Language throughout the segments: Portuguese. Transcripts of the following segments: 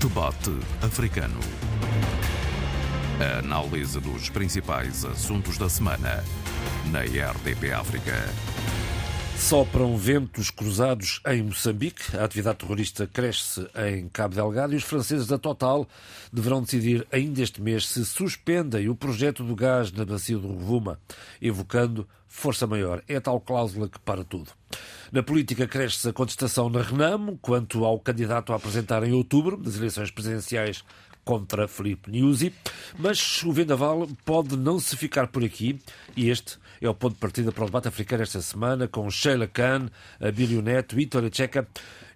Debate Africano. A análise dos principais assuntos da semana na RDP África. Sopram ventos cruzados em Moçambique, a atividade terrorista cresce em Cabo Delgado e os franceses da Total deverão decidir ainda este mês se suspendem o projeto do gás na bacia do Rovuma, evocando força maior. É a tal cláusula que para tudo. Na política cresce a contestação na Renamo quanto ao candidato a apresentar em outubro das eleições presidenciais contra Felipe Nyusi, mas o vendaval pode não se ficar por aqui e este é o ponto de partida para o debate africano esta semana com Sheila Khan, Abílio Neto, Vitória Checa.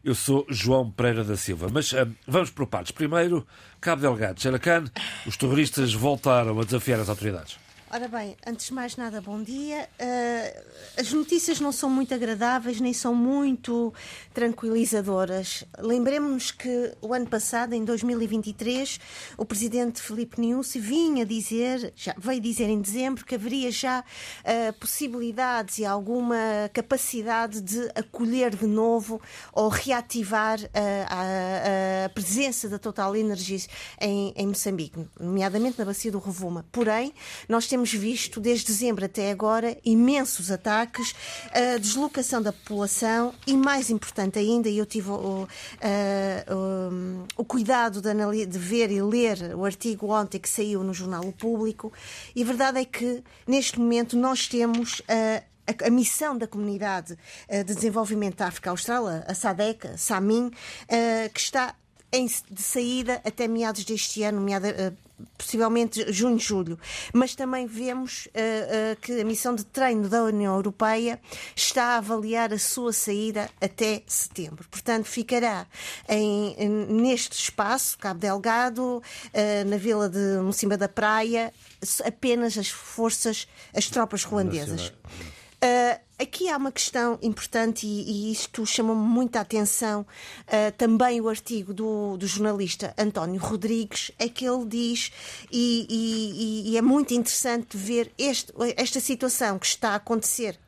Eu sou João Pereira da Silva, mas uh, vamos por partes. Primeiro, Cabo Delgado, Sheila Khan, os terroristas voltaram a desafiar as autoridades. Ora bem, antes de mais nada, bom dia. Uh, as notícias não são muito agradáveis nem são muito tranquilizadoras. Lembremos-nos que o ano passado, em 2023, o presidente Filipe Nyusi vinha dizer, já veio dizer em dezembro, que haveria já uh, possibilidades e alguma capacidade de acolher de novo ou reativar uh, a, a, presença da Total Energies em, em Moçambique, nomeadamente na bacia do Rovuma. Porém, nós temos temos visto, desde dezembro até agora, imensos ataques, a deslocação da população e, mais importante ainda, eu tive o, o, o cuidado de, de, ver e ler o artigo ontem que saiu no Jornal O Público, e a verdade é que, neste momento, nós temos. a, a, missão da Comunidade de Desenvolvimento da África Austral, a SADEC, a SAMIN, que está de saída até meados deste ano, possivelmente junho, julho. Mas também vemos uh, uh, que a missão de treino da União Europeia está a avaliar a sua saída até setembro. Portanto, ficará em, neste espaço, Cabo Delgado, uh, na vila de Mocimba da Praia, apenas as forças, as tropas ruandesas. Uh, aqui há uma questão importante e, e isto chamou-me muita atenção. Uh, também o artigo do, do, jornalista António Rodrigues é que ele diz, e, e, e é muito interessante ver este, esta situação que está a acontecer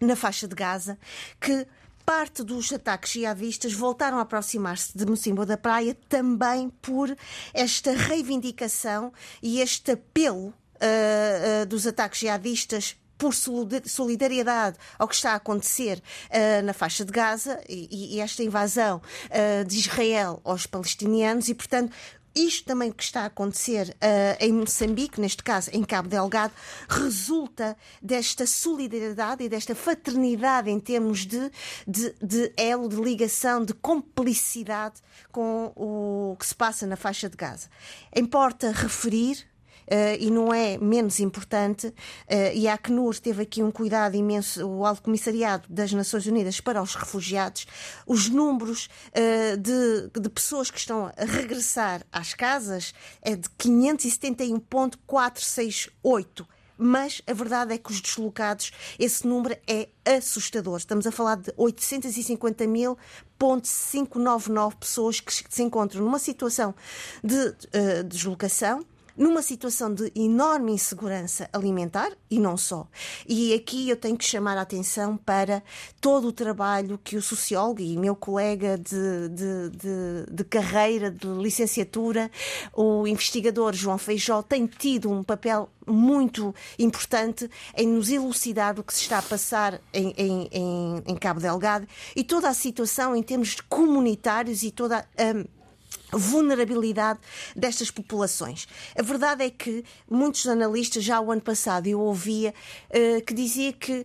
na faixa de Gaza, que parte dos ataques jihadistas voltaram a aproximar-se de Mocimbo da Praia também por esta reivindicação e este apelo uh, uh, dos ataques jihadistas por solidariedade ao que está a acontecer uh, na faixa de Gaza e, e esta invasão uh, de Israel aos palestinianos e, portanto, isto também que está a acontecer uh, em Moçambique, neste caso em Cabo Delgado, resulta desta solidariedade e desta fraternidade em termos de, de, de elo, de ligação, de complicidade com o que se passa na faixa de Gaza. Importa referir e não é menos importante, uh, e a Acnur teve aqui um cuidado imenso, o Alto Comissariado das Nações Unidas para os Refugiados, os números uh, de, de pessoas que estão a regressar às casas é de 571.468 mas a verdade é que os deslocados, esse número é assustador. Estamos a falar de 850.599 pessoas que se encontram numa situação de uh, deslocação numa situação de enorme insegurança alimentar e não só. E aqui eu tenho que chamar a atenção para todo o trabalho que o sociólogo e meu colega de, de, de, de carreira, de licenciatura, o investigador João Feijó, tem tido um papel muito importante em nos elucidar o que se está a passar em, em, em, Cabo Delgado e toda a situação em termos comunitários e toda a vulnerabilidade destas populações. A verdade é que muitos analistas, já o ano passado eu ouvia, uh, que dizia que uh,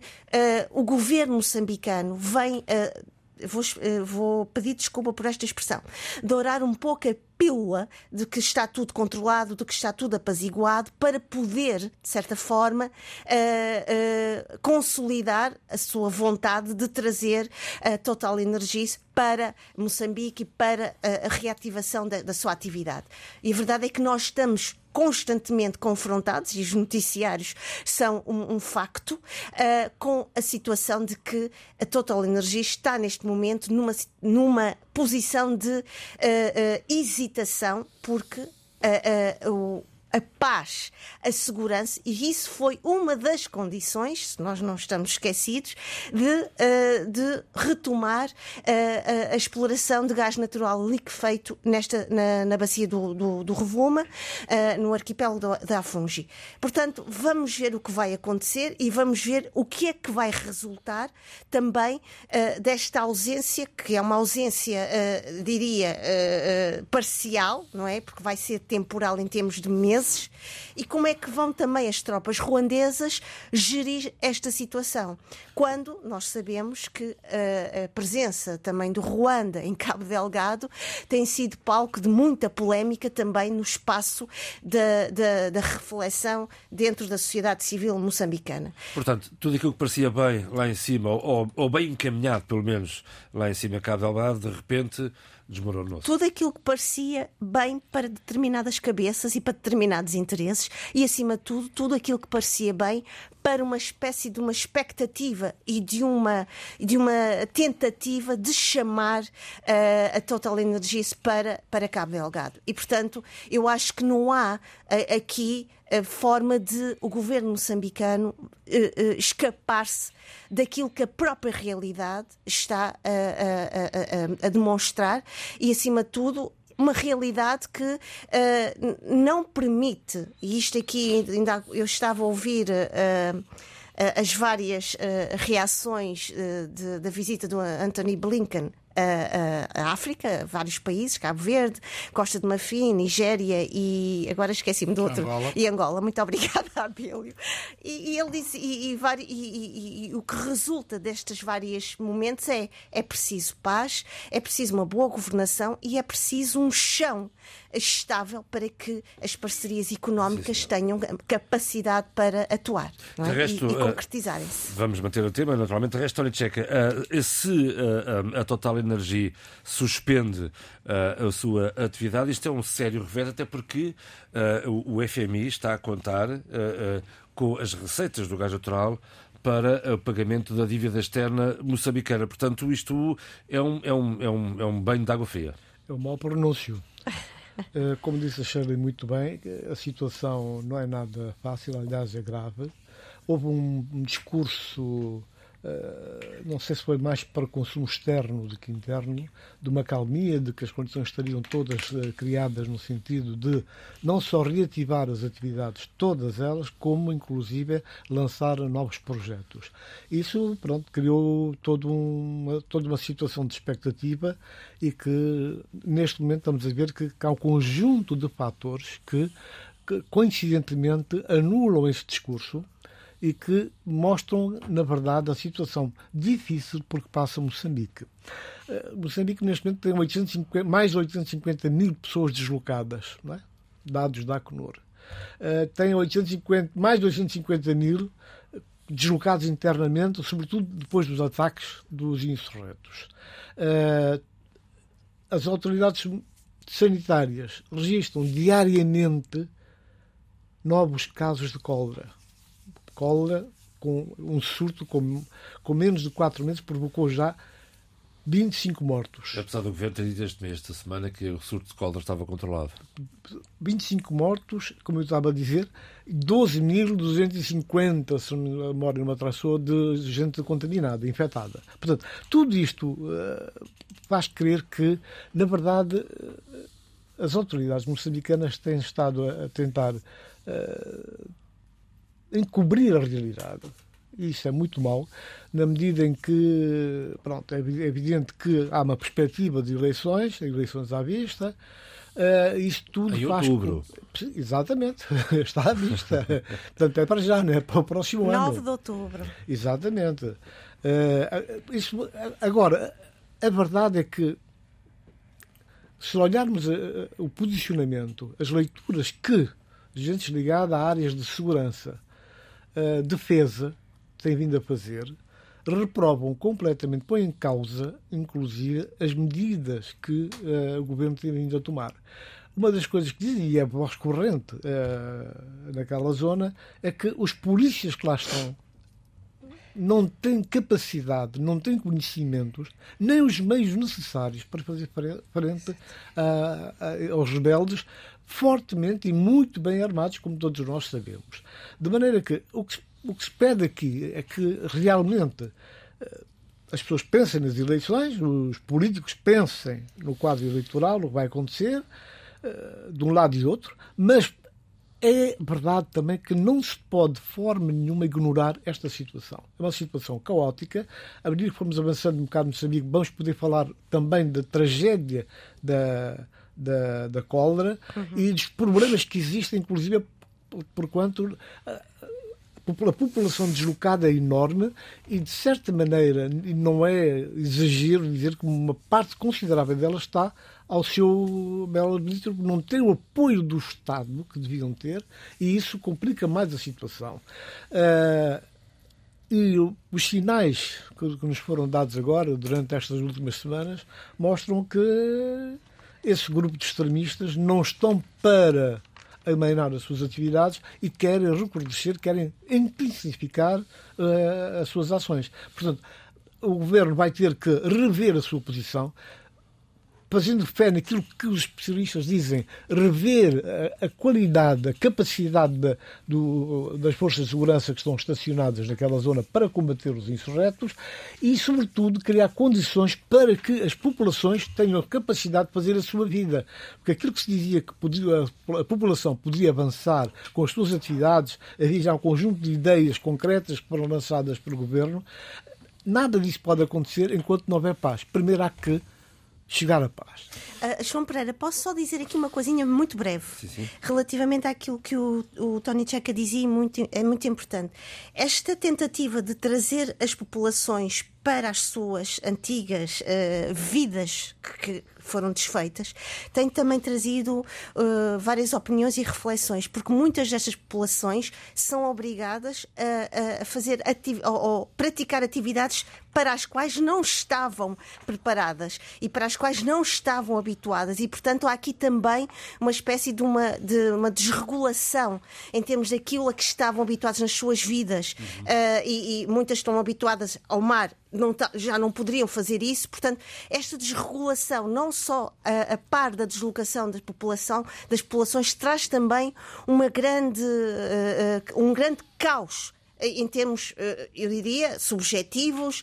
o governo moçambicano vem. Uh, vou, vou pedir desculpa por esta expressão, dourar um pouco a pílula de que está tudo controlado, de que está tudo apaziguado, para poder, de certa forma, uh, uh, consolidar a sua vontade de trazer a Total Energies para Moçambique e para a, reativação da, da sua atividade. E a verdade é que nós estamos constantemente confrontados, e os noticiários são um, um facto, uh, com a situação de que a Total Energia está neste momento numa, numa posição de uh, uh, hesitação, porque o a paz, a segurança, e isso foi uma das condições, se nós não estamos esquecidos, de, uh, de retomar uh, a, exploração de gás natural liquefeito nesta, na, na bacia do, do, do no arquipélago da Afungi. Portanto, vamos ver o que vai acontecer e vamos ver o que é que vai resultar também desta ausência, que é uma ausência, diria, parcial, não é? Porque vai ser temporal em termos de meses e como é que vão também as tropas ruandesas gerir esta situação. Quando nós sabemos que a, eh, a presença também do Ruanda em Cabo Delgado tem sido palco de muita polémica também no espaço da reflexão dentro da sociedade civil moçambicana. Portanto, tudo aquilo que parecia bem lá em cima, ou, ou bem encaminhado pelo menos lá em cima em Cabo Delgado, de repente desmoronou -se. Tudo aquilo que parecia bem para determinadas cabeças e para determinados interesses, e acima de tudo, tudo aquilo que parecia bem para uma espécie de uma expectativa e de uma, de uma tentativa de chamar uh, a Total Energies para, para Cabo Delgado. E, portanto, eu acho que não há uh, aqui a forma de o governo moçambicano uh, uh, escapar-se daquilo que a própria realidade está a, a, a, a, demonstrar e, acima de tudo, uma realidade que uh, não permite, e isto aqui ainda eu estava a ouvir. Uh, as várias reações de, da visita do Anthony Blinken a, a, África, vários países, Cabo Verde, Costa de Marfim, Nigéria e agora esqueci-me do outro. Angola. E Angola. Muito obrigada, Abílio. E, e ele disse, e, e, e, o que resulta destes vários momentos é é preciso paz, é preciso uma boa governação e é preciso um chão estável para que as parcerias económicas sim, tenham capacidade para atuar é? resto, e, eh, concretizarem-se. Vamos manter o tema, naturalmente. De resto, Tony Checa, uh, se uh, a Total Energia suspende uh, a sua atividade, isto é um sério revés, até porque o, o FMI está a contar com as receitas do gás natural para o pagamento da dívida externa moçambicana. Portanto, isto é um, é um, é um, é um banho de água fria. É um mau pronúncio. Como disse a Shirley muito bem, a situação não é nada fácil, aliás, é grave. Houve um, discurso Uh, não sei se foi mais para consumo externo do que interno, de uma calmia, de que as condições estariam todas uh, criadas no sentido de não só reativar as atividades, todas elas, como inclusive lançar novos projetos. Isso, pronto, criou todo uma, toda uma situação de expectativa e que neste momento estamos a ver que, há um conjunto de fatores que coincidentemente anulam esse discurso e que mostram, na verdade, a situação difícil porque passa Moçambique. Uh, Moçambique, neste momento, tem 850, mais de 850 mil pessoas deslocadas, é? dados da Acnur. Uh, tem 850, mais de 850 mil deslocados internamente, sobretudo depois dos ataques dos insurretos. As autoridades sanitárias registram diariamente novos casos de cólera cólera, com um surto com, com menos de 4 meses, provocou já 25 mortos. Apesar do governo ter dito este mês, esta semana, que o surto de cólera estava controlado. 25 mortos, como eu estava a dizer, 12.250, se não me atraçou, de gente contaminada, infectada. Portanto, tudo isto uh, faz crer que, na verdade, uh, as autoridades moçambicanas têm estado a, a tentar uh, encobrir a realidade. Isso é muito mau, na medida em que pronto, é evidente que há uma perspectiva de eleições, eleições à vista, Uh, isto tudo em faz. Outubro. Exatamente, está à vista. Portanto, é para já, não é para o próximo 9 ano. 9 de outubro. Exatamente. Uh, isso, agora, a verdade é que, se olharmos uh, o posicionamento, as leituras que gente ligada a áreas de segurança uh, defesa tem vindo a fazer reprovam completamente, põem em causa, inclusive, as medidas que uh, o governo tem vindo a tomar. Uma das coisas que dizem, e é voz corrente uh, naquela zona, é que os polícias que lá estão não têm capacidade, não têm conhecimentos, nem os meios necessários para fazer frente a, aos rebeldes, fortemente e muito bem armados, como todos nós sabemos. De maneira que o que, o que se pede aqui é que realmente eh, as pessoas pensem nas eleições, os políticos pensem no quadro eleitoral, o que vai acontecer, eh, de um lado e do outro, mas é verdade também que não se pode de forma nenhuma ignorar esta situação. É uma situação caótica. À medida que formos avançando um bocado no Moçambique, vamos poder falar também da tragédia da, da, da cólera uhum. e dos problemas que existem, inclusive, por quanto a população deslocada é enorme e, de certa maneira, não é exagero dizer que uma parte considerável dela está ao seu belo arbítrio, não tem o apoio do Estado que deviam ter e isso complica mais a situação. Uh, e os sinais que, que nos foram dados agora, durante estas últimas semanas, mostram que esse grupo de extremistas não estão para amainar as suas atividades e querem recrudescer, querem intensificar uh, as suas ações. Portanto, o governo vai ter que rever a sua posição, fazendo fé naquilo que os especialistas dizem, rever a, a qualidade, a capacidade da, do, das forças de segurança que estão estacionadas naquela zona para combater os insurretos e, sobretudo, criar condições para que as populações tenham a capacidade de fazer a sua vida. Porque aquilo que se dizia que podia, a população poderia avançar com as suas atividades, havia já um conjunto de ideias concretas que foram lançadas pelo governo, nada disso pode acontecer enquanto não houver paz. Primeiro há que chegar à paz. Uh, João Pereira, posso só dizer aqui uma coisinha muito breve, sim, sim. relativamente àquilo que o, o Tony Checa dizia, muito, é muito importante. Esta tentativa de trazer as populações para as suas antigas uh, vidas que, foram desfeitas, tem também trazido uh, várias opiniões e reflexões, porque muitas destas populações são obrigadas a, a fazer ou, ou praticar atividades para as quais não estavam preparadas e para as quais não estavam habituadas e portanto há aqui também uma espécie de uma, de uma desregulação em termos daquilo a que estavam habituados nas suas vidas uhum. uh, e, e muitas estão habituadas ao mar não, já não poderiam fazer isso. Portanto, esta desregulação, não só a, a, par da deslocação da população, das populações, traz também uma grande, uh, uh, um grande caos em termos, eu diria, subjetivos,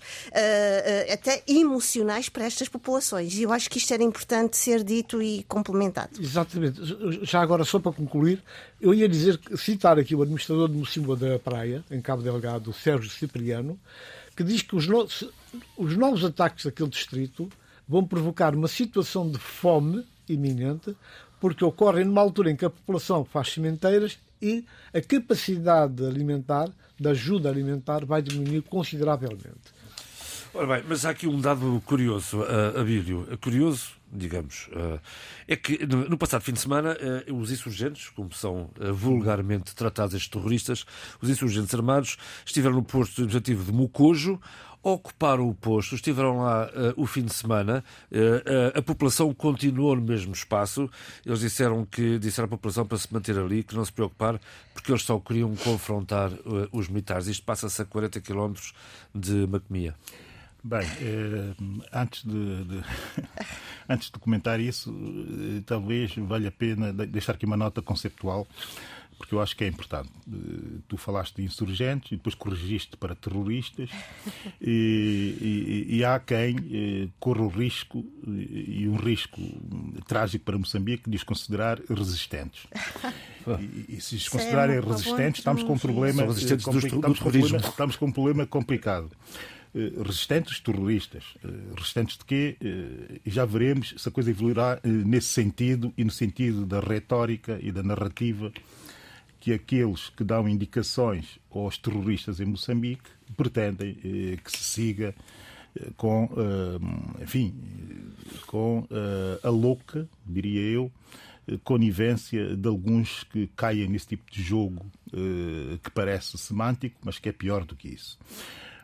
até emocionais para estas populações. E eu acho que isto era importante ser dito e complementado. Exatamente. Já agora, só para concluir, eu ia dizer, citar aqui o administrador de Mocimboa da Praia, em Cabo Delgado, Sérgio Cipriano, que diz que os, no... os novos ataques daquele distrito vão provocar uma situação de fome iminente, porque ocorrem numa altura em que a população faz sementeiras e a capacidade alimentar, da ajuda alimentar, vai diminuir consideravelmente. Ora bem, mas há aqui um dado curioso, uh, Abílio. Curioso, digamos, uh, é que no, passado fim de semana uh, os insurgentes, como são vulgarmente tratados estes terroristas, os insurgentes armados, estiveram no posto administrativo de Mocojo, ocuparam o posto, estiveram lá uh, o fim de semana, uh, uh, a população continuou no mesmo espaço. Eles disseram que disseram à população para se manter ali, que não se preocupar, porque eles só queriam confrontar os militares. Isto passa-se a 40 quilómetros de Macomia. Bem, eh, antes, de, de, antes de comentar isso, talvez valha a pena deixar aqui uma nota conceptual, porque eu acho que é importante. Eh, tu falaste de insurgentes e depois corrigiste para terroristas, e, e, e há quem eh, corra o risco, e um risco trágico para Moçambique, de os considerar resistentes. E, e se os considerarem é resistentes, estamos com um problema, estamos, com um problema, estamos com um problema complicado. Eh, resistentes terroristas. Eh, resistentes de quê? Eh, e já veremos se a coisa evoluirá nesse sentido e no sentido da retórica e da narrativa que aqueles que dão indicações aos terroristas em Moçambique pretendem que se siga com, enfim, com a louca, diria eu, conivência de alguns que caem nesse tipo de jogo que parece semântico, mas que é pior do que isso.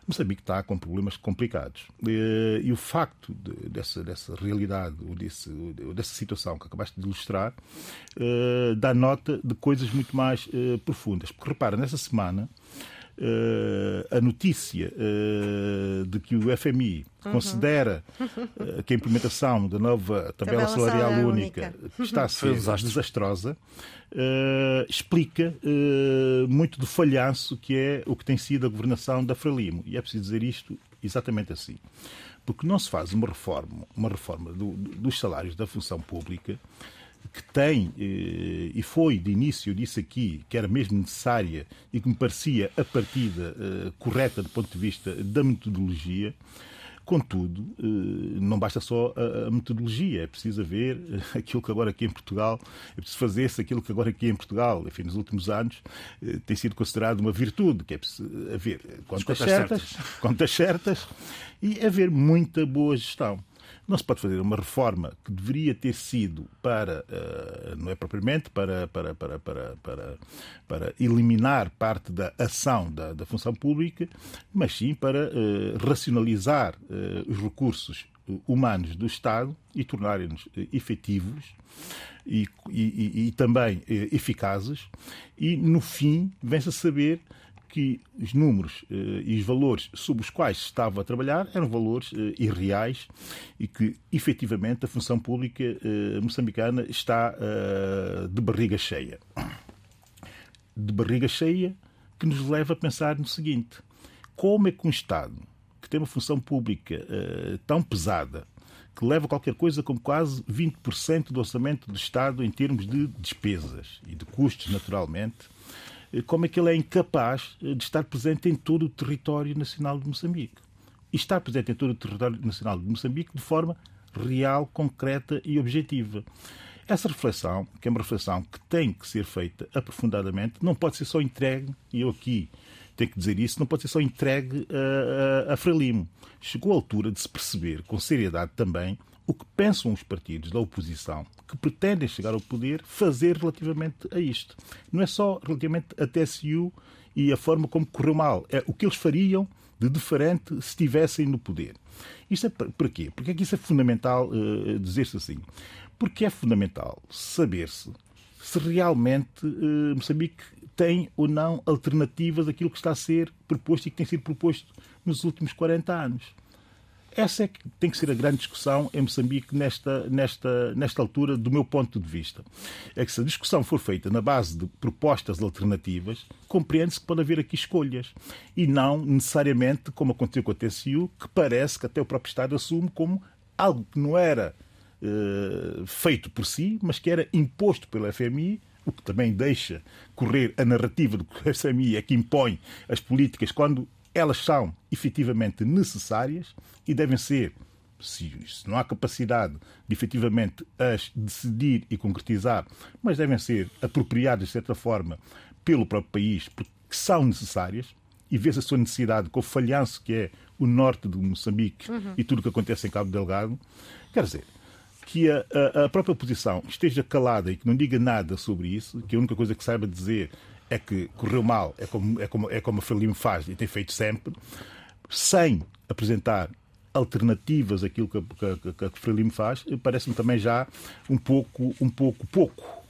Moçambique está com problemas complicados. E, o facto de, dessa, dessa realidade, ou desse, dessa situação que acabaste de ilustrar, uh, dá nota de coisas muito mais uh, profundas. Porque repara, nessa semana a notícia uh, de que o FMI uhum. considera uh, que a implementação da nova tabela, tabela salarial única, única está a ser desastrosa, explica muito do falhanço que é o que tem sido a governação da Frelimo. E é preciso dizer isto exatamente assim. Porque não se faz uma reforma, uma reforma do, dos salários da função pública que tem eh, e foi de início, eu disse aqui, que era mesmo necessária e que me parecia a partida eh, correta do ponto de vista da metodologia. Contudo, eh, não basta só a metodologia, é preciso haver aquilo que agora aqui em Portugal, é preciso fazer-se aquilo que agora aqui em Portugal, enfim, nos últimos anos, tem sido considerado uma virtude, que é preciso haver contas certas, certas, contas certas e haver muita boa gestão. Não se pode fazer uma reforma que deveria ter sido para, uh, não é propriamente para, para, para, para, para, para eliminar parte da ação da, da função pública, mas sim para uh, racionalizar uh, os recursos humanos do Estado e tornarem-nos efetivos e, e, e, também eficazes. E, no fim, vem-se a saber que os números eh, e os valores sobre os quais estava a trabalhar eram valores eh, irreais e que, efetivamente, a função pública eh, moçambicana está de barriga cheia. De barriga cheia que nos leva a pensar no seguinte: como é que um Estado que tem uma função pública tão pesada que leva qualquer coisa como quase 20% do orçamento do Estado em termos de despesas e de custos, naturalmente, eh, como é que ele é incapaz eh, de estar presente em todo o território nacional de Moçambique. E estar presente em todo o território nacional de Moçambique de forma real, concreta e objetiva. Essa reflexão, que é uma reflexão que tem que ser feita aprofundadamente, não pode ser só entregue, e eu aqui tenho que dizer isso, não pode ser só entregue a, a, a Frelimo. Chegou a altura de se perceber, com seriedade também, o que pensam os partidos da oposição que pretendem chegar ao poder fazer relativamente a isto. Não é só relativamente a TSU e a forma como correu mal, é o que eles fariam de diferente se estivessem no poder. Isto é para quê? Porque é que isso é fundamental uh, dizer-se assim? Porque é fundamental saber-se se realmente uh, Moçambique tem ou não alternativas àquilo que está a ser proposto e que tem sido proposto nos últimos 40 anos. Essa é que tem que ser a grande discussão em Moçambique nesta, nesta, nesta altura, do meu ponto de vista. É que se a discussão for feita na base de propostas alternativas, compreende-se que pode haver aqui escolhas. E não necessariamente, como aconteceu com a TCU, que parece que até o próprio Estado assume como algo que não era uh, feito por si, mas que era imposto pelo FMI o que também deixa correr a narrativa de que o FMI é que impõe as políticas quando elas são efetivamente necessárias e devem ser, se, não há capacidade de efetivamente as decidir e concretizar, mas devem ser apropriadas de certa forma pelo próprio país, porque são necessárias, e vê-se a sua necessidade com o falhanço que é o norte de Moçambique uhum. e tudo o que acontece em Cabo Delgado. Quer dizer, que a, a, a, própria oposição esteja calada e que não diga nada sobre isso, que a única coisa que saiba dizer é que correu mal, é como, é como, é como a Frelimo faz e tem feito sempre, sem apresentar alternativas àquilo que, que, que a Frelimo faz, parece-me também já um pouco, um pouco pouco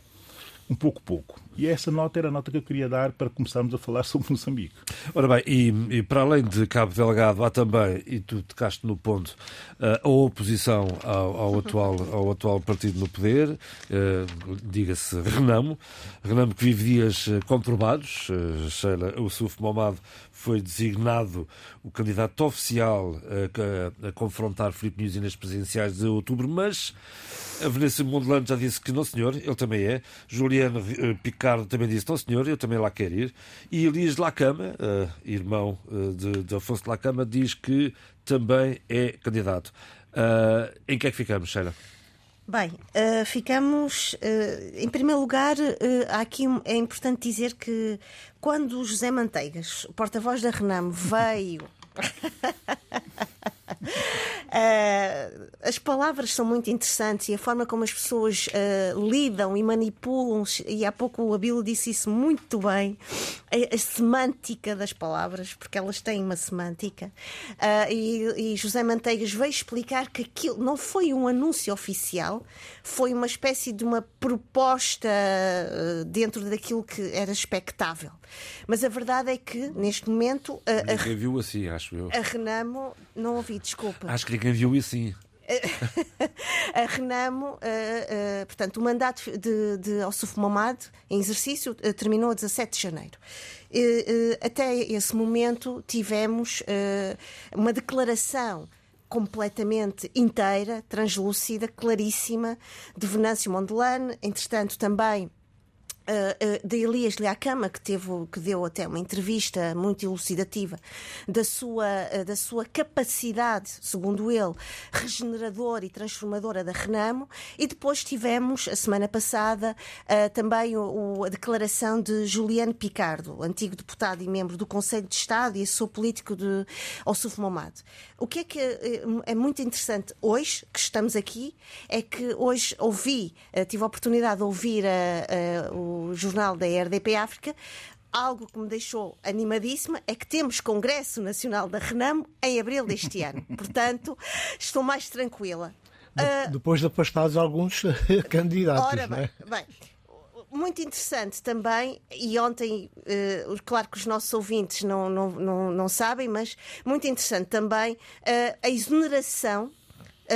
um pouco pouco. E essa nota era a nota que eu queria dar para começarmos a falar sobre Moçambique. Ora bem, e, e para além de Cabo Delgado, há também, e tu tocaste no ponto, eh, a oposição ao, ao atual, ao atual partido no poder, uh, diga-se Renamo, Renamo que vive dias eh, conturbados, uh, Sheila, o Suf Momado foi designado o candidato oficial a, a, a confrontar Filipe Nunes nas presidenciais de outubro, mas a Vanessa Mondelano já disse que não, senhor, ele também é. Juliano eh, Picardo também disse, não, senhor, eu também lá quero ir. E Elias Lacama, uh, irmão uh, de, de Afonso Lacama, diz que também é candidato. Uh, em que é que ficamos, Sheila? Bem, uh, ficamos. Uh, em primeiro lugar, uh, aqui é importante dizer que quando o José Manteigas, porta-voz da Renamo, veio Uh, as palavras são muito interessantes e a forma como as pessoas uh, lidam e manipulam, e há pouco o Abilo disse isso muito bem, a, a semântica das palavras, porque elas têm uma semântica. Uh, e, e, José Manteigas veio explicar que aquilo não foi um anúncio oficial, foi uma espécie de uma proposta dentro daquilo que era expectável. Mas a verdade é que, neste momento. A, a, assim, acho eu. A Renamo, não ouvi, desculpa. Acho que ninguém viu isso sim. a Renamo, uh, uh, portanto, o mandato de, de Ossuf Momad em exercício uh, terminou a 17 de janeiro. até esse momento tivemos uma declaração completamente inteira, translúcida, claríssima, de Venâncio Mondelane, entretanto também Uh, de Elias Liacama, que, teve, que deu até uma entrevista muito elucidativa da sua, uh, da sua capacidade, segundo ele, regeneradora e transformadora da Renamo, e depois tivemos, a semana passada, também o, o, a declaração de Juliano Picardo, antigo deputado e membro do Conselho de Estado e assessor político de Ossuf Momad. O que é que é muito interessante hoje, que estamos aqui, é que hoje ouvi, tive a oportunidade de ouvir a, a, o jornal da RDP África, algo que me deixou animadíssima é que temos Congresso Nacional da Renamo em abril deste ano. Portanto, estou mais tranquila. De, uh, depois de afastados alguns candidatos. Ora bem, é? bem, muito interessante também, e ontem, uh, claro que os nossos ouvintes não, não, não, não sabem, mas muito interessante também uh, a exoneração eh,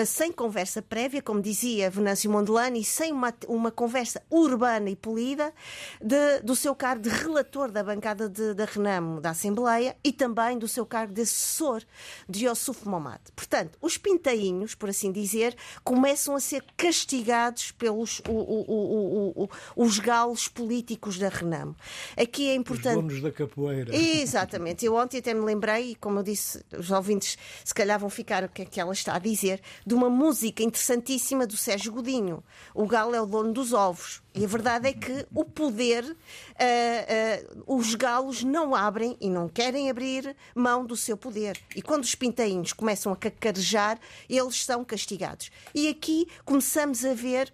sem conversa prévia, como dizia Venâncio Mondelani, sem uma, uma conversa urbana e polida de, do seu cargo de relator da bancada de, da Renamo da Assembleia e também do seu cargo de assessor de Yosuf Momad. Portanto, os pintainhos, por assim dizer, começam a ser castigados pelos o, o, o, os galos políticos da Renamo. Aqui é importante. Os donos da capoeira. Exatamente. Eu ontem até me lembrei, e como eu disse, os ouvintes se calhar vão ficar o que é que ela está a dizer de uma música interessantíssima do Sérgio Godinho. O galo é o dono dos ovos. E a verdade é que o poder, uh, uh, os galos não abrem e não querem abrir mão do seu poder. E quando os pintainhos começam a cacarejar, eles são castigados. E aqui começamos a ver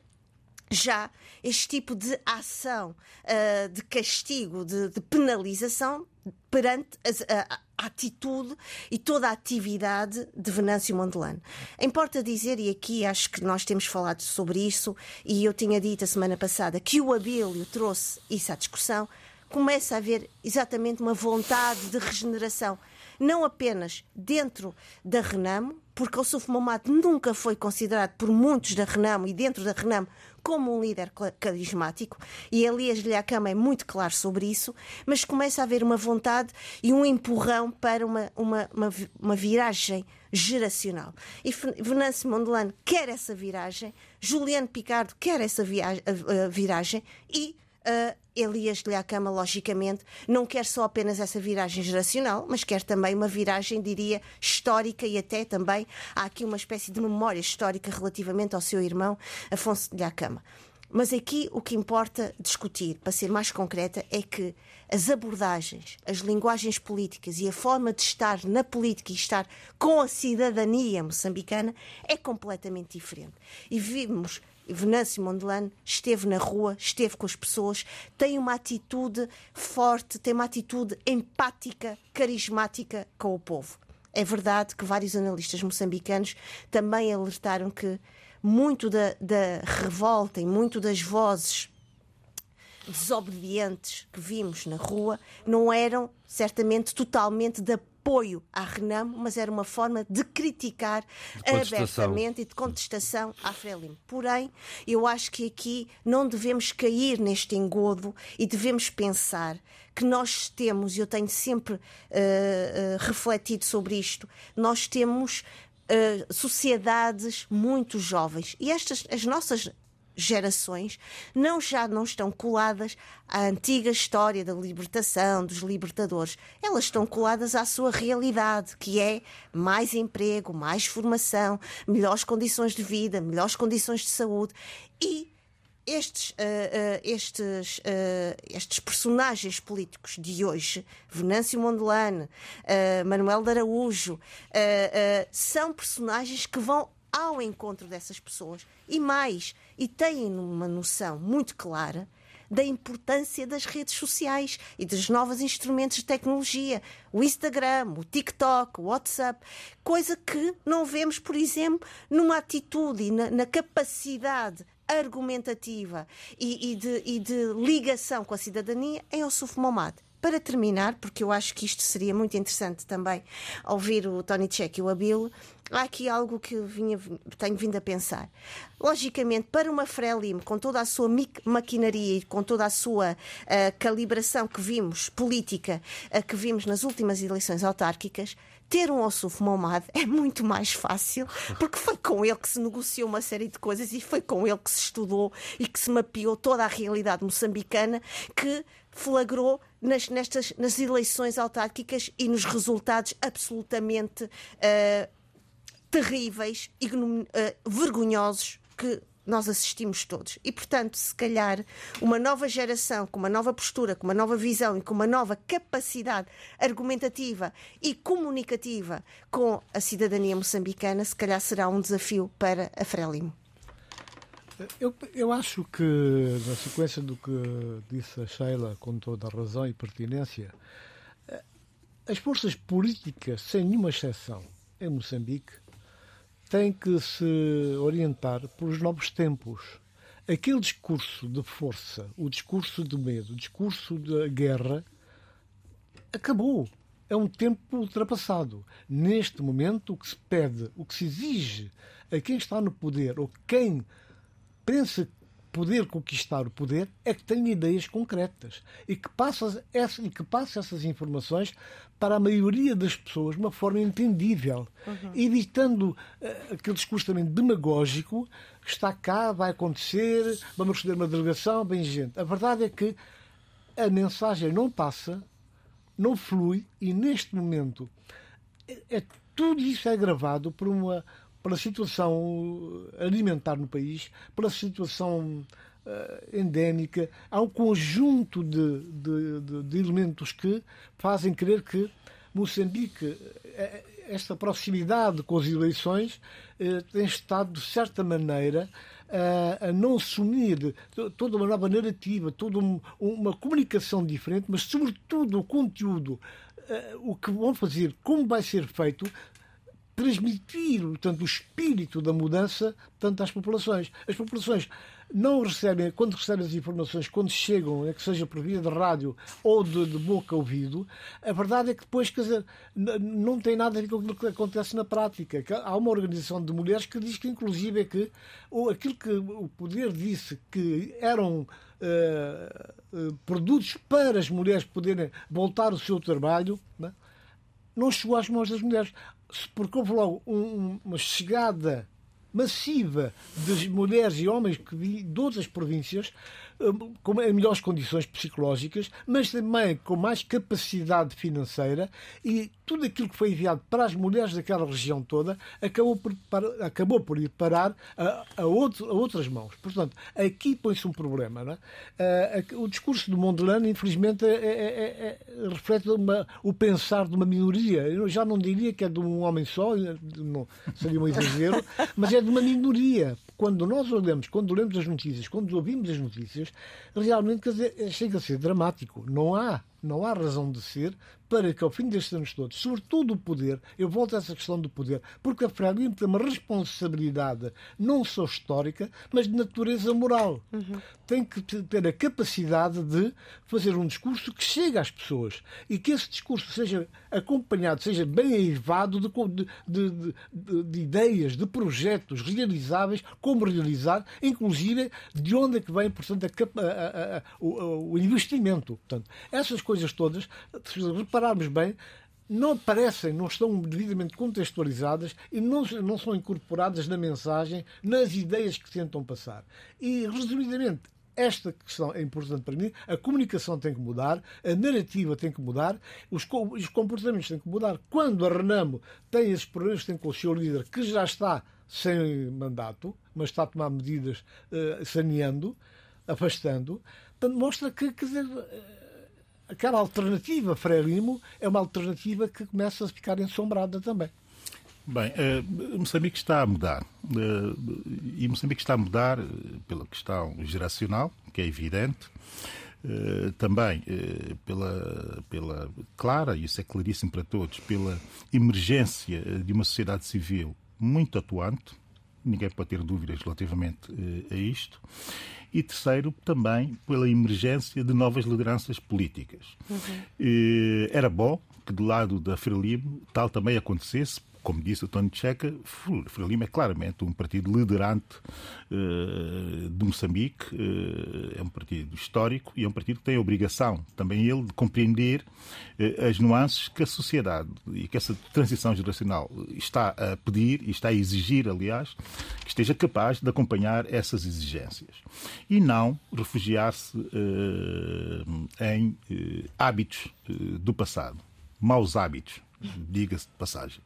já este tipo de ação uh, de castigo, de, de penalização perante a, a, atitude e toda a atividade de Venâncio Mondelano. Importa dizer, e aqui acho que nós temos falado sobre isso, e eu tinha dito a semana passada que o Abílio trouxe isso à discussão, começa a haver exatamente uma vontade de regeneração, não apenas dentro da Renamo, porque o Suf Momad nunca foi considerado por muitos da Renamo e dentro da Renamo como um líder carismático, e Elias Lhacama é muito claro sobre isso, mas começa a haver uma vontade e um empurrão para uma, uma, uma, uma viragem geracional. E Venâncio Mondelano quer essa viragem, Juliano Picardo quer essa viragem e uh, Elias Lhacama, logicamente, não quer só apenas essa viragem geracional, mas quer também uma viragem, diria, histórica e até também há aqui uma espécie de memória histórica relativamente ao seu irmão Afonso de Lhacama. Mas aqui o que importa discutir, para ser mais concreta, é que as abordagens, as linguagens políticas e a forma de estar na política e estar com a cidadania moçambicana é completamente diferente. E vimos Venâncio Mondelano esteve na rua, esteve com as pessoas, tem uma atitude forte, tem uma atitude empática, carismática com o povo. É verdade que vários analistas moçambicanos também alertaram que muito da, da revolta e muito das vozes desobedientes que vimos na rua não eram certamente totalmente de à Renamo, mas era uma forma de criticar de abertamente e de contestação à Frelimo. Porém, eu acho que aqui não devemos cair neste engodo e devemos pensar que nós temos, e eu tenho sempre uh, uh, refletido sobre isto, nós temos Uh, sociedades muito jovens. E estas, as nossas gerações não já não estão coladas à antiga história da libertação, dos libertadores. Elas estão coladas à sua realidade, que é mais emprego, mais formação, melhores condições de vida, melhores condições de saúde e estes, uh, uh, estes, uh, estes personagens políticos de hoje, Venâncio Mondelane, Manuel de Araújo, são personagens que vão ao encontro dessas pessoas e mais, e têm uma noção muito clara da importância das redes sociais e dos novos instrumentos de tecnologia, o Instagram, o TikTok, o WhatsApp, coisa que não vemos, por exemplo, numa atitude e na, na capacidade argumentativa e, e, de, e, de, ligação com a cidadania em Ossuf Momad. Para terminar, porque eu acho que isto seria muito interessante também ouvir o Tony Check e o Abilo, há aqui algo que vinha, tenho vindo a pensar. Logicamente, para uma Frelimo, com toda a sua maquinaria e com toda a sua uh, calibração que vimos, política, uh, que vimos nas últimas eleições autárquicas, ter um Ossuf Momad é muito mais fácil, porque foi com ele que se negociou uma série de coisas e foi com ele que se estudou e que se mapeou toda a realidade moçambicana que flagrou nas, nestas, nas eleições autárquicas e nos resultados absolutamente uh, terríveis e uh, vergonhosos que nós assistimos todos. E, portanto, se calhar uma nova geração com uma nova postura, com uma nova visão e com uma nova capacidade argumentativa e comunicativa com a cidadania moçambicana, se calhar será um desafio para a Frelimo. Eu, eu acho que, na sequência do que disse a Sheila, com toda a razão e pertinência, eh, as forças políticas, sem nenhuma exceção, em Moçambique, têm que se orientar pelos novos tempos. Aquele discurso de força, o discurso de medo, o discurso da guerra, acabou. É um tempo ultrapassado. Neste momento, o que se pede, o que se exige a quem está no poder ou quem pensa poder conquistar o poder é que tenha ideias concretas e que passe, essa, e que passe essas informações para a maioria das pessoas de uma forma entendível, uhum. evitando uh, aquele discurso também demagógico que está cá, vai acontecer, vamos receber uma delegação, bem gente. A verdade é que a mensagem não passa, não flui e neste momento é, é tudo isso é gravado por uma pela situação alimentar no país, pela situação uh, endémica. Há um conjunto de, de, de, de, elementos que fazem crer que Moçambique, eh, esta proximidade com as eleições, uh, tem estado, de certa maneira, a, a não assumir toda uma nova narrativa, toda um, uma comunicação diferente, mas, sobretudo, o conteúdo o que vão fazer, como vai ser feito, transmitir portanto, o espírito da mudança tanto às populações. As populações não recebem, quando recebem as informações, quando chegam, é que seja por via de rádio ou de, de boca ouvido, a verdade é que depois quer dizer, não tem nada a ver com aquilo que acontece na prática. Há uma organização de mulheres que diz que, inclusive, é que ou aquilo que o poder disse que eram uh, uh, produtos para as mulheres poderem voltar ao seu trabalho, não, é? não chegou às mãos das mulheres porque houve logo um, uma chegada massiva de mulheres e homens que de outras províncias com em melhores condições psicológicas, mas também com mais capacidade financeira e tudo aquilo que foi enviado para as mulheres daquela região toda acabou por, para, acabou por ir parar a, a, outro, a outras mãos. Portanto, aqui põe-se um problema. É? uh, o discurso do Mondelano, infelizmente, é, é, é, é, reflete uma, o pensar de uma minoria. Eu já não diria que é de um homem só, não, seria um exagero, mas é de uma minoria quando nós olhamos, quando lemos as notícias, quando ouvimos as notícias, realmente quer dizer, chega a ser dramático. Não há, não há razão de ser para que ao fim destes anos todos, sobretudo o poder, eu volto a essa questão do poder, porque a Frelimo tem uma responsabilidade não só histórica, mas de natureza moral. Uhum. Tem que ter a capacidade de fazer um discurso que chegue às pessoas e que esse discurso seja acompanhado, seja bem aivado de, de, de, de ideias, de projetos realizáveis, como realizar, inclusive de onde é que vem, portanto, a, a, a, o, o investimento. Portanto, essas coisas todas, repararmos bem, não aparecem, não estão devidamente contextualizadas e não, não são incorporadas na mensagem, nas ideias que tentam passar. E, resumidamente, esta questão é importante para mim. A comunicação tem que mudar, a narrativa tem que mudar, os, os comportamentos têm que mudar. Quando a Renamo tem esses problemas, tem com o seu líder, que já está sem mandato, mas está a tomar medidas uh, saneando, afastando. Mostra que, quer dizer, aquela alternativa Frelimo é uma alternativa que começa a ficar ensombrada também. Bem, uh, Moçambique está a mudar. Uh, e Moçambique está a mudar pela questão geracional, que é evidente. Uh, também uh, pela, pela clara, e isso é claríssimo para todos, pela emergência de uma sociedade civil muito atuante, ninguém pode ter dúvidas relativamente a isto, e terceiro, também pela emergência de novas lideranças políticas. Uhum. era bom que do lado da Frelimo tal também acontecesse, como disse o Tony Checa, Frelimo é claramente um partido liderante uh, de Moçambique, uh, é um partido histórico e é um partido que tem a obrigação, também ele, de compreender uh, as nuances que a sociedade e que essa transição geracional está a pedir e está a exigir, aliás, que esteja capaz de acompanhar essas exigências. E não refugiar-se em hábitos do passado, maus hábitos diga-se de passagem.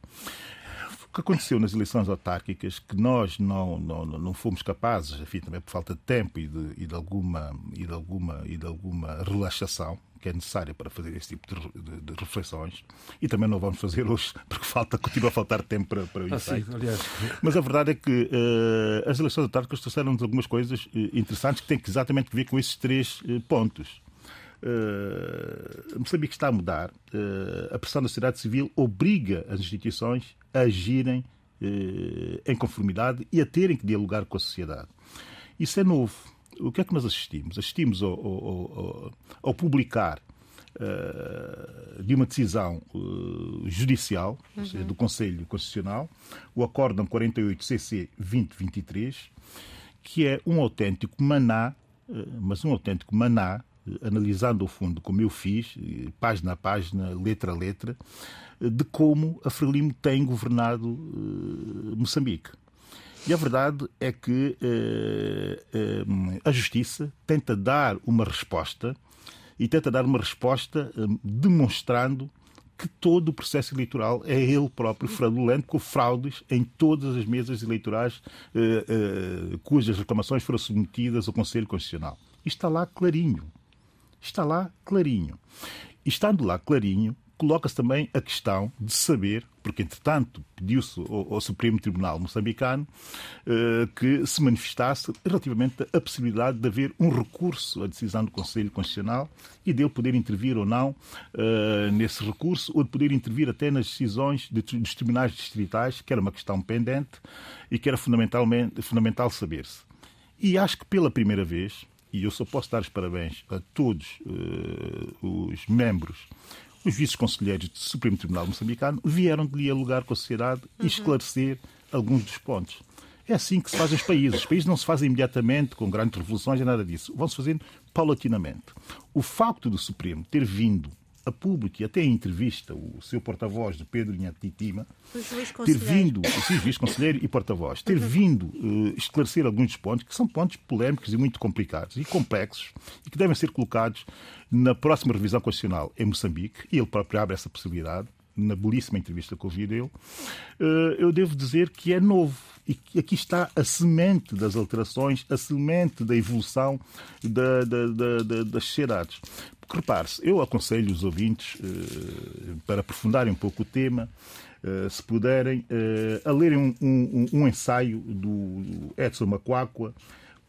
O que aconteceu nas eleições autárquicas, que nós não, não, não fomos capazes, enfim, também por falta de tempo e de, e de, alguma, e de, alguma, e de alguma relaxação, que é necessária para fazer esse tipo de, de, de, reflexões e também não vamos fazer hoje porque falta, continua a faltar tempo para, para o. Ah, Mas a verdade é que uh, as eleições autárquicas trouxeram-nos algumas coisas uh, interessantes que têm exatamente a ver com esses três uh, pontos. Uh, Moçambique está a mudar. Uh, a pressão da sociedade civil obriga as instituições a agirem uh, em conformidade e a terem que dialogar com a sociedade. Isso é novo. O que é que nós assistimos? Assistimos ao, ao, ao, ao publicar de uma decisão judicial, uhum. seja, do Conselho Constitucional, o Acórdão 48-CC 2023, que é um autêntico maná, mas um autêntico maná analisando o fundo, como eu fiz, página a página, letra a letra, de como a Frelimo tem governado uh, Moçambique. E a verdade é que a Justiça tenta dar uma resposta e tenta dar uma resposta demonstrando que todo o processo eleitoral é ele próprio fraudulento, com fraudes em todas as mesas eleitorais cujas reclamações foram submetidas ao Conselho Constitucional. Isto está lá clarinho. Está lá clarinho. E estando lá clarinho, coloca-se também a questão de saber, porque entretanto pediu-se ao, ao, Supremo Tribunal moçambicano uh, que se manifestasse relativamente à possibilidade de haver um recurso à decisão do Conselho Constitucional e dele poder intervir ou não uh, nesse recurso, ou de poder intervir até nas decisões de, dos tribunais distritais, que era uma questão pendente e que era fundamentalmente, fundamental saber-se. E acho que pela primeira vez e eu só posso dar os parabéns a todos uh, os membros, os vice-conselheiros do Supremo Tribunal Moçambicano, vieram dialogar com a sociedade e uhum. esclarecer alguns dos pontos. É assim que se fazem os países. Os países não se fazem imediatamente, com grandes revoluções, e nada disso. Vão-se fazendo paulatinamente. O facto do Supremo ter vindo a público e até em entrevista o seu porta-voz de Pedro Inhatitima ter vindo, o seu vice-conselheiro e porta-voz, ter vindo uh, esclarecer alguns dos pontos que são pontos polémicos e muito complicados e complexos e que devem ser colocados na próxima revisão constitucional em Moçambique, e ele próprio abre essa possibilidade, na belíssima entrevista que ouvi dele, uh, eu devo dizer que é novo. E aqui está a semente das alterações, a semente da evolução da, da, da, das sociedades. Porque repare-se, eu aconselho os ouvintes, uh, para aprofundarem um pouco o tema, uh, se puderem, uh, a lerem um, um, um, ensaio do Edson Macuacua,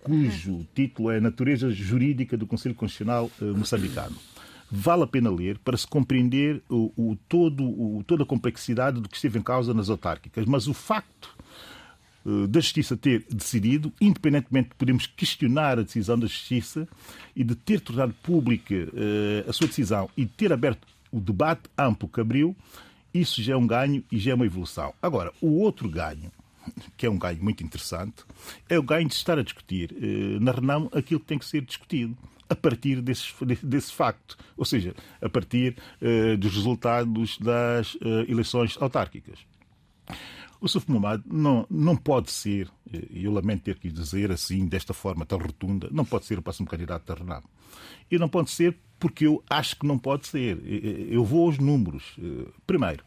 cujo título é Natureza Jurídica do Conselho Constitucional Moçambicano. Vale a pena ler para se compreender o, o, todo, o, toda a complexidade do que esteve em causa nas autárquicas. Mas o facto eh, da Justiça ter decidido, independentemente de podermos questionar a decisão da Justiça e de ter tornado pública uh, a sua decisão e ter aberto o debate amplo que abriu, isso já é um ganho e já é uma evolução. Agora, o outro ganho, que é um ganho muito interessante, é o ganho de estar a discutir uh, na Renão aquilo que tem que ser discutido a partir desse, desse facto, ou seja, a partir uh, dos resultados das eleições autárquicas. O Suf Muhammad não, não pode ser, e eu lamento ter que dizer assim, desta forma tão rotunda, não pode ser o próximo candidato da Renamo. E não pode ser porque eu acho que não pode ser. Eu vou aos números. Primeiro,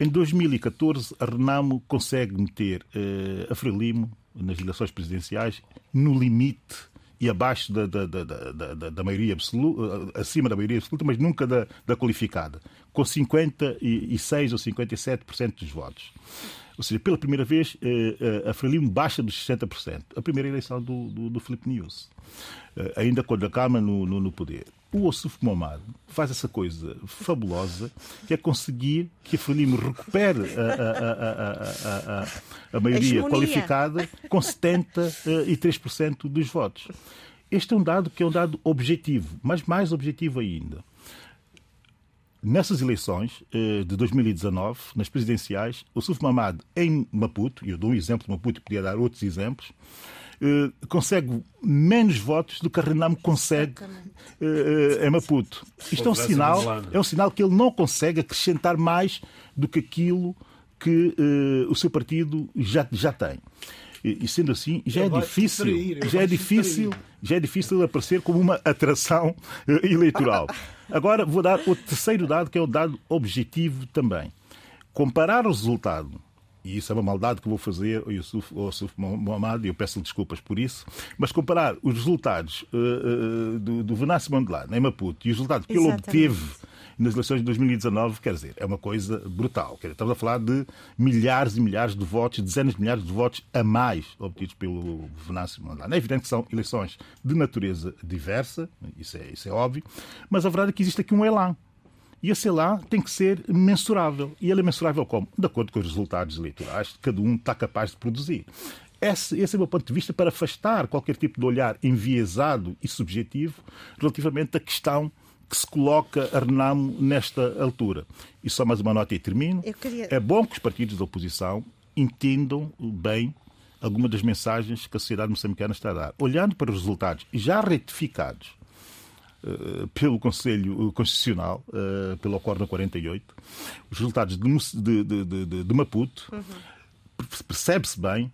Em 2014, a Renamo consegue meter uh, a Frelimo nas eleições presidenciais no limite e abaixo da, da, da, da, da maioria absoluta, acima da maioria absoluta, mas nunca da, da qualificada, com 56 ou 57% dos votos. Ou seja, pela primeira vez, eh, eh, a Frelimo baixa dos 60%. A primeira eleição do, do, do Filipe News. Eh, ainda quando acaba no, no, no poder. O Ossuf Momad faz essa coisa fabulosa que é conseguir que a Frelimo recupere a, a, a, a maioria qualificada com 73% dos votos. Este é um dado que é um dado objetivo, mas mais objetivo ainda nessas eleições eh, de 2019, nas presidenciais, o Suf Mamad em Maputo, e eu dou um exemplo de Maputo e podia dar outros exemplos, eh, consegue menos votos do que a Renamo consegue eh, em Maputo. Isto é um sinal, é um sinal que ele não consegue acrescentar mais do que aquilo que o seu partido já, já tem. E sendo assim, já é difícil, já é difícil, já é difícil aparecer como uma atração eleitoral. Agora vou dar o terceiro dado, que é o dado objetivo também. Comparar o resultado e isso é uma maldade que vou fazer ao Yusuf, ao Yusuf Mohamed, e eu peço desculpas por isso, mas comparar os resultados uh, uh, do, do Venâncio Mondelano em Maputo e os resultados que Exatamente. ele obteve nas eleições de 2019, quer dizer, é uma coisa brutal. Quer dizer, estamos a falar de milhares e milhares de votos, dezenas de milhares de votos a mais obtidos pelo Venâncio Mondlane. É evidente que são eleições de natureza diversa, isso é, isso é óbvio, mas a verdade é que existe aqui um elan. E esse elan tem que ser mensurável. E ele é mensurável como? De acordo com os resultados eleitorais que cada um está capaz de produzir. Esse, esse é o meu ponto de vista para afastar qualquer tipo de olhar enviesado e subjetivo relativamente à questão que se coloca a Renamo nesta altura. E só mais uma nota e termino. Queria... É bom que os partidos da oposição entendam bem algumas das mensagens que a sociedade moçambicana está a dar. Olhando para os resultados já retificados pelo Conselho Constitucional, uh, pelo Acordo 48, os resultados de, de, de, de Maputo, uhum. percebe-se bem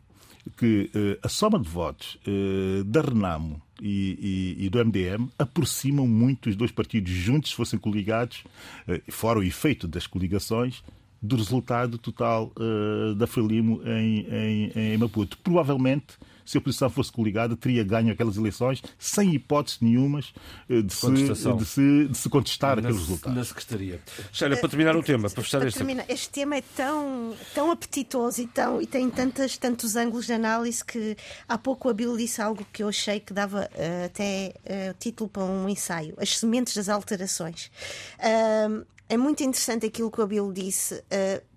que a soma de votos da Renamo e, e, e, do MDM aproximam muito os dois partidos juntos, se fossem coligados, eh, fora o efeito das coligações, do resultado total da Frelimo em, em, em Maputo. Provavelmente se a oposição fosse coligada, teria ganho aquelas eleições sem hipótese nenhuma eh, de se, de se, de se contestar na, aqueles resultados. Na Secretaria. Sheila, para terminar o tema, para fechar para este... Terminar, este tema é tão, tão apetitoso e, tão, e tem tantas, tantos ângulos de análise que há pouco a Bill disse algo que eu achei que dava uh, até uh, título para um ensaio: As sementes das alterações. Uh, é muito interessante aquilo que o Bill disse,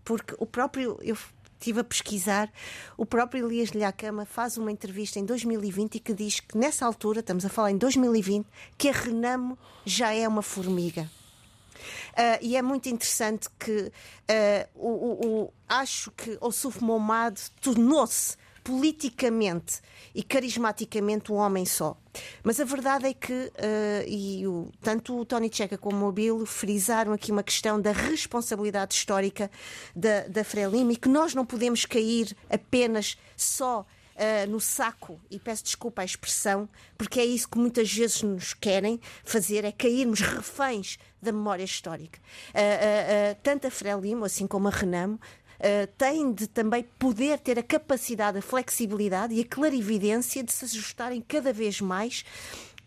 porque o próprio. Eu estive a pesquisar, o próprio Elias de Lhacama faz uma entrevista em 2020 e que diz que nessa altura, estamos a falar em 2020, que a Renamo já é uma formiga. Uh, e é muito interessante que uh, o, o, o, acho que o Suf Momad tornou-se politicamente e carismaticamente um homem só. Mas a verdade é que, uh, e o, tanto o Tony Checa como o Bill frisaram aqui uma questão da responsabilidade histórica da, da Frelimo e que nós não podemos cair apenas só Uh, no saco, e peço desculpa a expressão, porque é isso que muitas vezes nos querem fazer, é cairmos reféns da memória histórica. Uh, uh, tanto a Frelimo, assim como a Renamo, uh, têm de também poder ter a capacidade, a flexibilidade e a clarividência de se ajustarem cada vez mais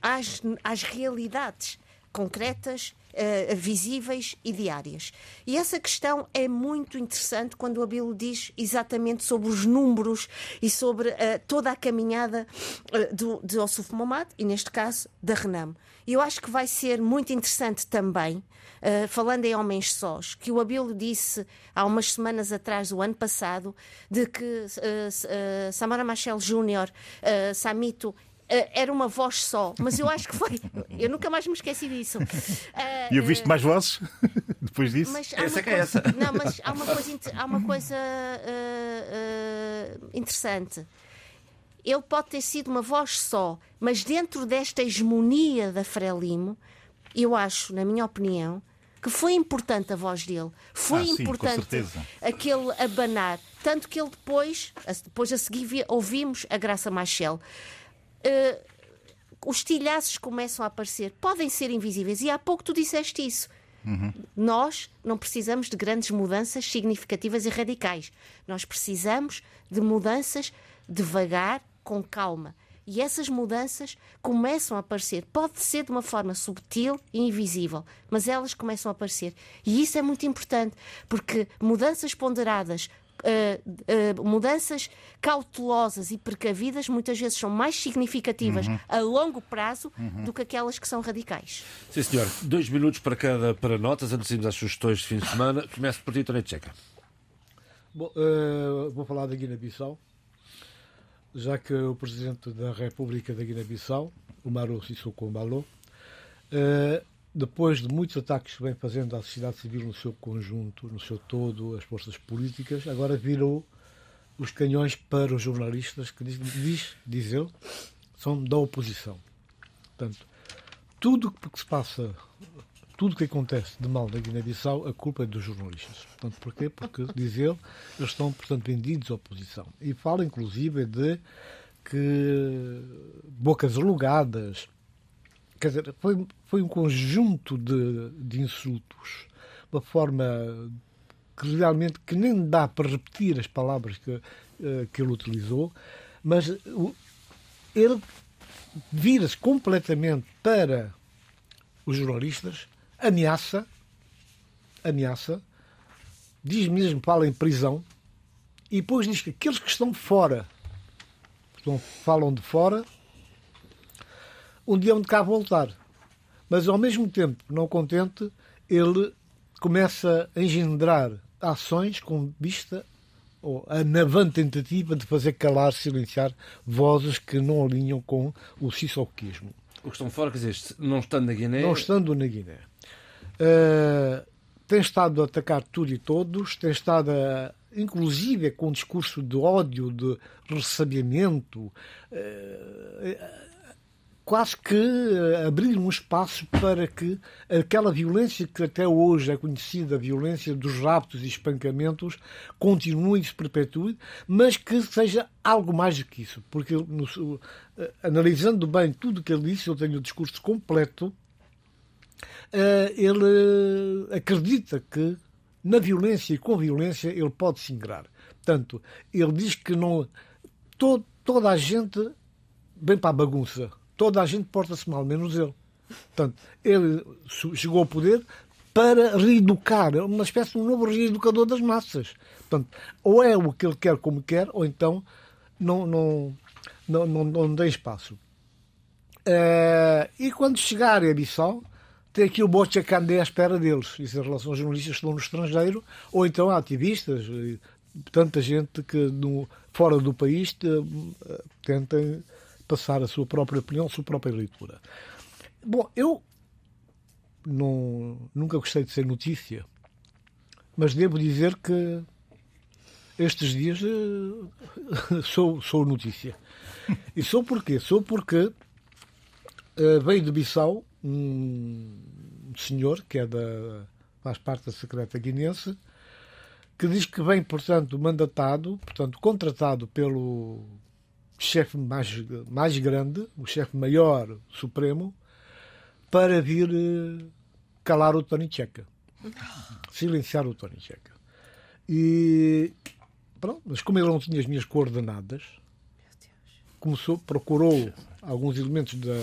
às, às realidades concretas, uh, visíveis e diárias. E essa questão é muito interessante quando o Abilo diz exatamente sobre os números e sobre uh, toda a caminhada uh, do, de Ossuf Momad e, neste caso, da Renam. E eu acho que vai ser muito interessante também Uh, falando em homens sós, que o Abilo disse há umas semanas atrás, o ano passado, de que uh, uh, Samara Machel Júnior, Samito, era uma voz só, mas eu acho que foi. Eu nunca mais me esqueci disso. E eu viste mais vozes depois disso? Mas essa que é essa. Não, mas há uma coisa, há uma coisa interessante. Ele pode ter sido uma voz só, mas dentro desta hegemonia da Frelimo, eu acho, na minha opinião, que foi importante a voz dele, foi ah, sim, importante aquele abanar, tanto que ele depois, depois a seguir ouvimos a Graça Machel. Uh, os tilhaços começam a aparecer, podem ser invisíveis, e há pouco tu disseste isso. Uhum. Nós não precisamos de grandes mudanças significativas e radicais. Nós precisamos de mudanças devagar, com calma. E essas mudanças começam a aparecer. Pode ser de uma forma subtil e invisível, mas elas começam a aparecer. E isso é muito importante, porque mudanças ponderadas, Uh, uh, mudanças cautelosas e precavidas muitas vezes são mais significativas uhum. a longo prazo uhum. do que aquelas que são radicais. Sim, senhor. Dois minutos para cada para notas, antes de irmos às sugestões de fim de semana. Começo por ti, Tony Checa. Bom, uh, vou falar da Guiné-Bissau já que o Presidente da República da Guiné-Bissau, o Sissoko Embalo, eh, depois de muitos ataques que vem fazendo à sociedade civil no seu conjunto, no seu todo, as forças políticas, agora virou os canhões para os jornalistas que diz, diz, diz ele, são da oposição. Portanto, tudo que se passa tudo o que acontece de mal na Guiné-Bissau, a culpa é dos jornalistas. Portanto, porquê? Porque, diz ele, eles estão, portanto, vendidos à oposição. E fala, inclusive, de que bocas alugadas. Quer dizer, foi, foi um conjunto de, de insultos, uma forma que realmente que nem dá para repetir as palavras que, eh, que ele utilizou, mas ele vira-se completamente para os jornalistas ameaça, ameaça, diz mesmo, fala em prisão, e depois diz que aqueles que estão fora, estão, falam de fora, um dia vão de cá voltar. Mas ao mesmo tempo, não contente, ele começa a engendrar ações com vista ou a navante tentativa de fazer calar, silenciar vozes que não alinham com o sissoquismo. O que estão fora, quer dizer, não estando na Guiné. Não estando na Guiné. Uh, tem estado a atacar tudo e todos, tem estado a, inclusive com um discurso de ódio, de ressabiamento, uh, quase que abrir um espaço para que aquela violência que até hoje é conhecida, a violência dos raptos e espancamentos, continue e se perpetue, mas que seja algo mais do que isso. Porque, no, analisando bem tudo o que ele disse, eu tenho o discurso completo eh, ele acredita que na violência e com violência ele pode se ingrar. Portanto, ele diz que não. Toda a gente vem para a bagunça. Toda a gente porta-se mal, menos ele. Portanto, ele chegou ao poder para reeducar, uma espécie de um novo reeducador das massas. Portanto, ou é o que ele quer como quer, ou então não, não, não, não, não espaço. Uh, e quando chegar a Bissau, tem aqui o Bocha Candé à espera deles. Isso em relação aos jornalistas que estão no estrangeiro, ou então ativistas, tanta gente que no, fora do país eh, tentem passar a sua própria opinião, a sua própria leitura. Bom, eu não, nunca gostei de ser notícia, mas devo dizer que estes dias eh, sou, sou notícia. E sou porquê? Sou porque veio de Bissau um senhor que é da, faz parte da Secreta Guinense, que diz que vem, portanto, mandatado, portanto, contratado pelo chefe mais, mais grande, o chefe maior supremo, para vir eh, calar o Tony Checa. Silenciar o Tony Checa. E pronto, mas como ele não tinha as minhas coordenadas, começou, procurou alguns elementos da,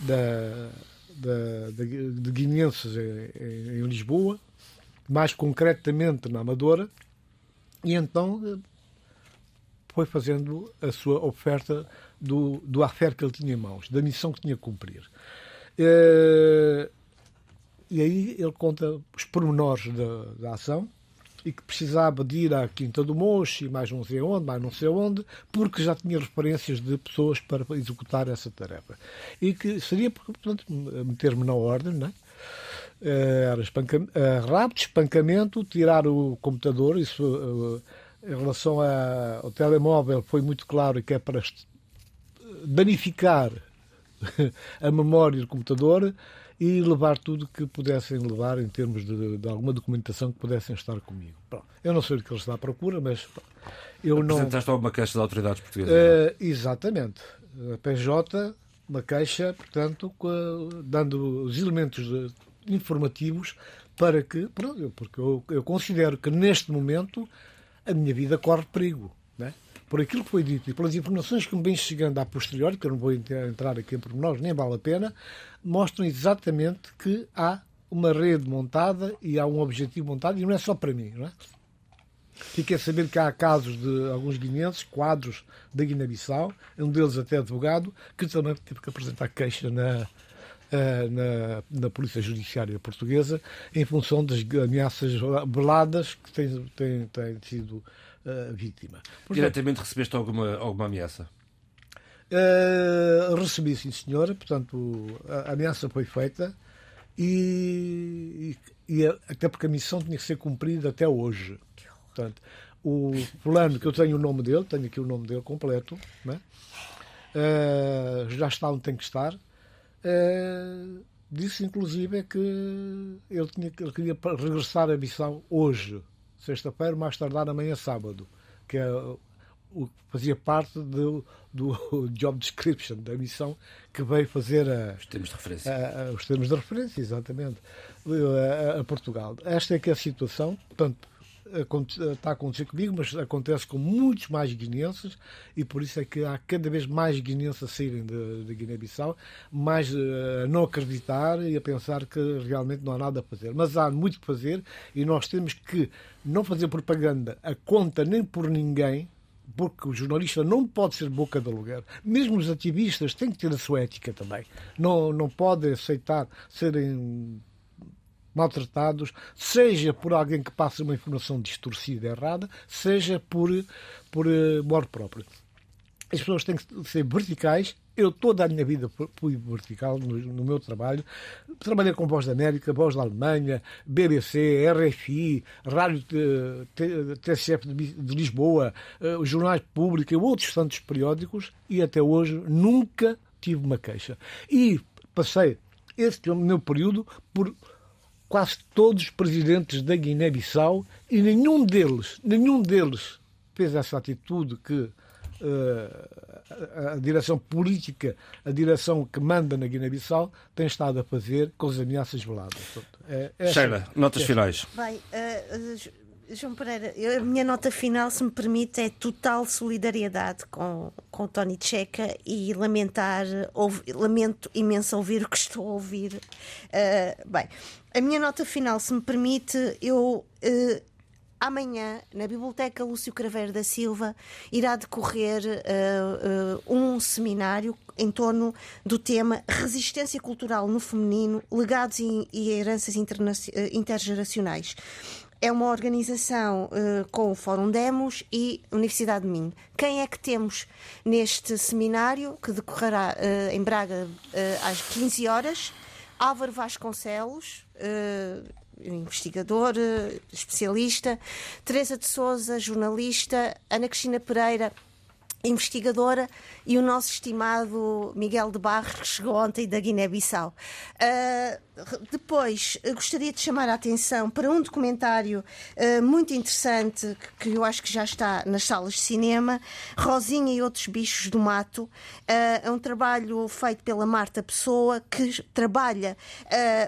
da de, de guineenses em, em, Lisboa, mais concretamente na Amadora, e então eh, foi fazendo a sua oferta do, do affair que ele tinha em mãos, da missão que tinha a cumprir. Eh, e aí ele conta os pormenores da, da ação, e que precisava de ir à Quinta do Mocho e mais não sei onde, mais não sei onde, porque já tinha referências de pessoas para executar essa tarefa. E que seria, portanto, meter-me na ordem, não é? Eh, era espanca... Eh, rapto, espancamento, tirar o computador, isso eh, em relação ao telemóvel foi muito claro que é para danificar a memória do computador e levar tudo que pudessem levar em termos de, de alguma documentação que pudessem estar comigo. Pronto. Eu não sei o que ele está à procura, mas eu não. Apresentaste alguma queixa das autoridades portuguesas? Uh, exatamente. A PJ, uma queixa, portanto, dando os elementos de, informativos para que, pronto, porque eu, eu considero que neste momento a minha vida corre perigo. Né? Por aquilo que foi dito e pelas informações que me vêm chegando a posteriori, que eu não vou entrar aqui em pormenores, nem vale a pena, mostram exatamente que há uma rede montada e há um objetivo montado, e não é só para mim. Não é? Fiquei a saber que há casos de alguns guineenses, quadros da Guiné-Bissau, um deles até advogado, que também teve que apresentar queixa na, eh, na, na, Polícia Judiciária Portuguesa em função das ameaças veladas que tem, tem, tem sido uh, vítima. Portanto, Diretamente recebeste alguma, alguma ameaça? Uh, recebi, sim, senhora. Portanto, a, a ameaça foi feita e, e, e, até porque a missão tinha que ser cumprida até hoje. Portanto, o fulano, que eu tenho o nome dele, tenho aqui o nome dele completo, né? Uh, já está onde tem que estar. Uh, disse inclusive é que ele, tinha, ele queria regressar à missão hoje, sexta-feira, mais tardar amanhã sábado, que é o que fazia parte do, do job description da missão que veio fazer a, os termos de referência. A, a, os termos de referência, exatamente, a, Portugal. Esta é que é a situação. Portanto, está a acontecer comigo, mas acontece com muitos mais guineenses e por isso é que há cada vez mais guineenses a saírem da Guiné-Bissau, mais eh, a não acreditar e a pensar que realmente não há nada a fazer. Mas há muito a fazer e nós temos que não fazer propaganda a conta nem por ninguém, porque o jornalista não pode ser boca de aluguer. Mesmo os ativistas têm que ter a sua ética também. Não, não pode aceitar serem maltratados, seja por alguém que passa uma informação distorcida errada, seja por, por uh, morte própria. As pessoas têm que ser verticais. Eu toda a minha vida fui vertical no, no meu trabalho. Trabalhei com Voz da América, Voz da Alemanha, BBC, RFI, Rádio TSF de, de Lisboa, uh, jornais públicos e outros tantos periódicos e até hoje nunca tive uma queixa. E passei esse meu período por quase todos os presidentes da Guiné-Bissau e nenhum deles, nenhum deles fez essa atitude que uh, a, a, direção política, a direção que manda na Guiné-Bissau tem estado a fazer com as ameaças veladas. Portanto, é, Sheila, notas é. finais. Bem, uh, João Pereira, a minha nota final, se me permite, é total solidariedade com, com o Tony Checa e lamentar, ouve, lamento imenso ouvir o que estou a ouvir. Uh, bem, a minha nota final, se me permite, eu. Uh, amanhã, na Biblioteca Lúcio Craveiro da Silva, irá decorrer uh, uh, um seminário em torno do tema Resistência Cultural no Feminino, Legados e, e Heranças Intergeracionais é uma organização uh, com o Fórum Demos e Universidade de Minho. Quem é que temos neste seminário, que decorrerá uh, em Braga uh, às 15 horas? Álvaro Vasconcelos, investigador, especialista, Teresa de Souza, jornalista, Ana Cristina Pereira, investigadora e o nosso estimado Miguel de Barros, que chegou ontem da Guiné-Bissau. Uh, depois, gostaria de chamar a atenção para um documentário uh, muito interessante que, eu acho que já está nas salas de cinema, Rosinha e Outros Bichos do Mato. Uh, é um trabalho feito pela Marta Pessoa, que trabalha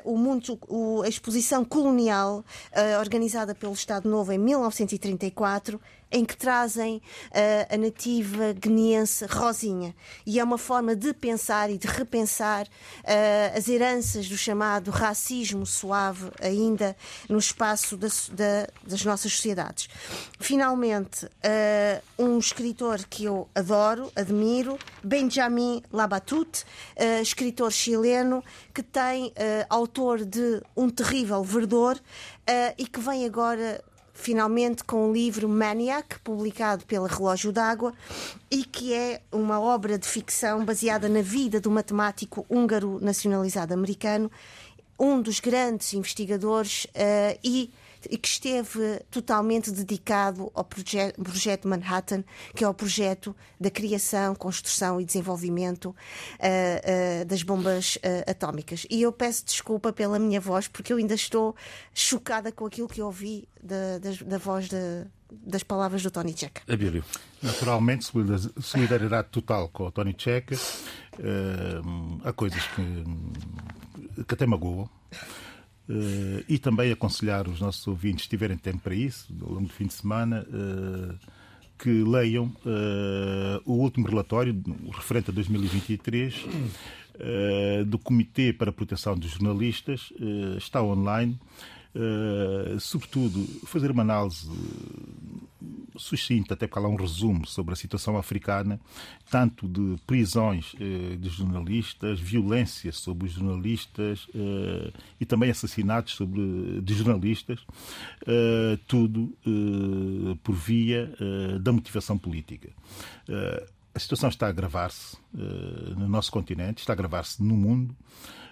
o mundo, o, a exposição colonial organizada pelo Estado Novo em 1934 em que trazem uh, a nativa guineense Rosinha. E é uma forma de pensar e de repensar uh, as heranças do chamado racismo suave ainda no espaço da, da, das nossas sociedades. Finalmente, uh, um escritor que eu adoro, admiro, Benjamin Labatut, escritor chileno, que tem autor de Um Terrível Verdor e que vem agora finalmente com o livro Maniac, publicado pela Relógio d'Água, e que é uma obra de ficção baseada na vida do matemático húngaro nacionalizado americano, um dos grandes investigadores uh, e e que esteve totalmente dedicado ao proje projeto Manhattan, que é o projeto da criação, construção e desenvolvimento uh, uh, das bombas uh, atómicas. E eu peço desculpa pela minha voz, porque eu ainda estou chocada com aquilo que ouvi da, da, da voz de, das palavras do Tony Checa. Abílio. Naturalmente, solidariedade total com o Tony Checa. há coisas que, que até magoam. Uh, e também aconselhar os nossos ouvintes, se tiverem tempo para isso, ao longo do fim de semana, uh, que leiam uh, o último relatório, referente a 2023, do Comitê para a Proteção dos Jornalistas. está online. sobretudo, fazer uma análise sucinta, até porque lá um resumo sobre a situação africana, tanto de prisões eh, de jornalistas, violência sobre os jornalistas eh, e também assassinatos sobre, de jornalistas, eh, tudo eh, por via eh, da motivação política. Eh, a situação está a agravar-se no nosso continente, está a agravar-se no mundo.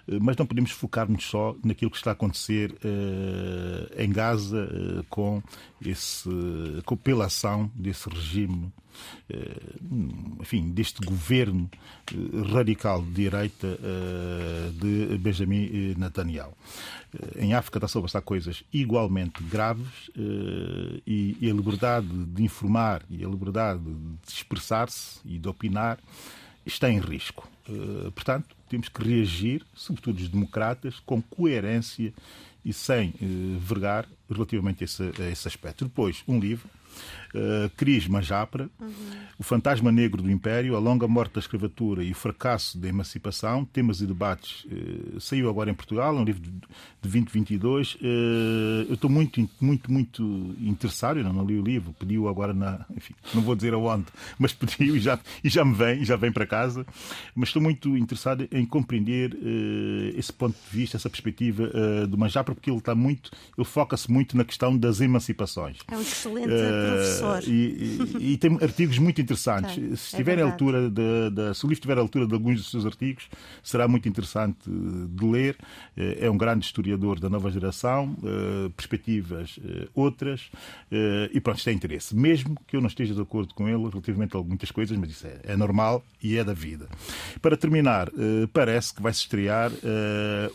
Eh, mas não podemos focar-nos só naquilo que está a acontecer uh, em Gaza uh, com, esse, com pela ação desse regime, enfim, deste governo radical de direita de Benjamin Netanyahu. Em África está-se a passar coisas igualmente graves e a liberdade de informar e a liberdade de expressar-se e de opinar está em risco. Portanto, temos que reagir, sobretudo os democratas, com coerência e sem uh, vergar relativamente a esse, a esse aspecto. Depois, um livro uh, Cris Majapra, uhum. O Fantasma Negro do Império, A Longa Morte da Escravatura e o Fracasso da Emancipação, Temas e Debates, uh, saiu agora em Portugal, é um livro de, de 2022. Uh, eu estou muito, muito, muito interessado, eu não li o livro, pediu agora na. Enfim, não vou dizer aonde, mas pediu e já, e já me vem, já vem para casa. Mas estou muito interessado em compreender uh, esse ponto de vista, essa perspectiva do Majapra, porque ele está muito, ele foca-se muito na questão das emancipações. É um excelente professor. E, e, e, tem artigos muito interessantes. Se, estiver é altura de, de, se o livro estiver à altura de alguns dos seus artigos, será muito interessante de ler. Eh, é um grande historiador da nova geração, eh, perspectivas eh, outras, e pronto, isto é interesse. Mesmo que eu não esteja de acordo com ele relativamente a muitas coisas, mas isso é, é normal e é da vida. Para terminar, parece que vai se estrear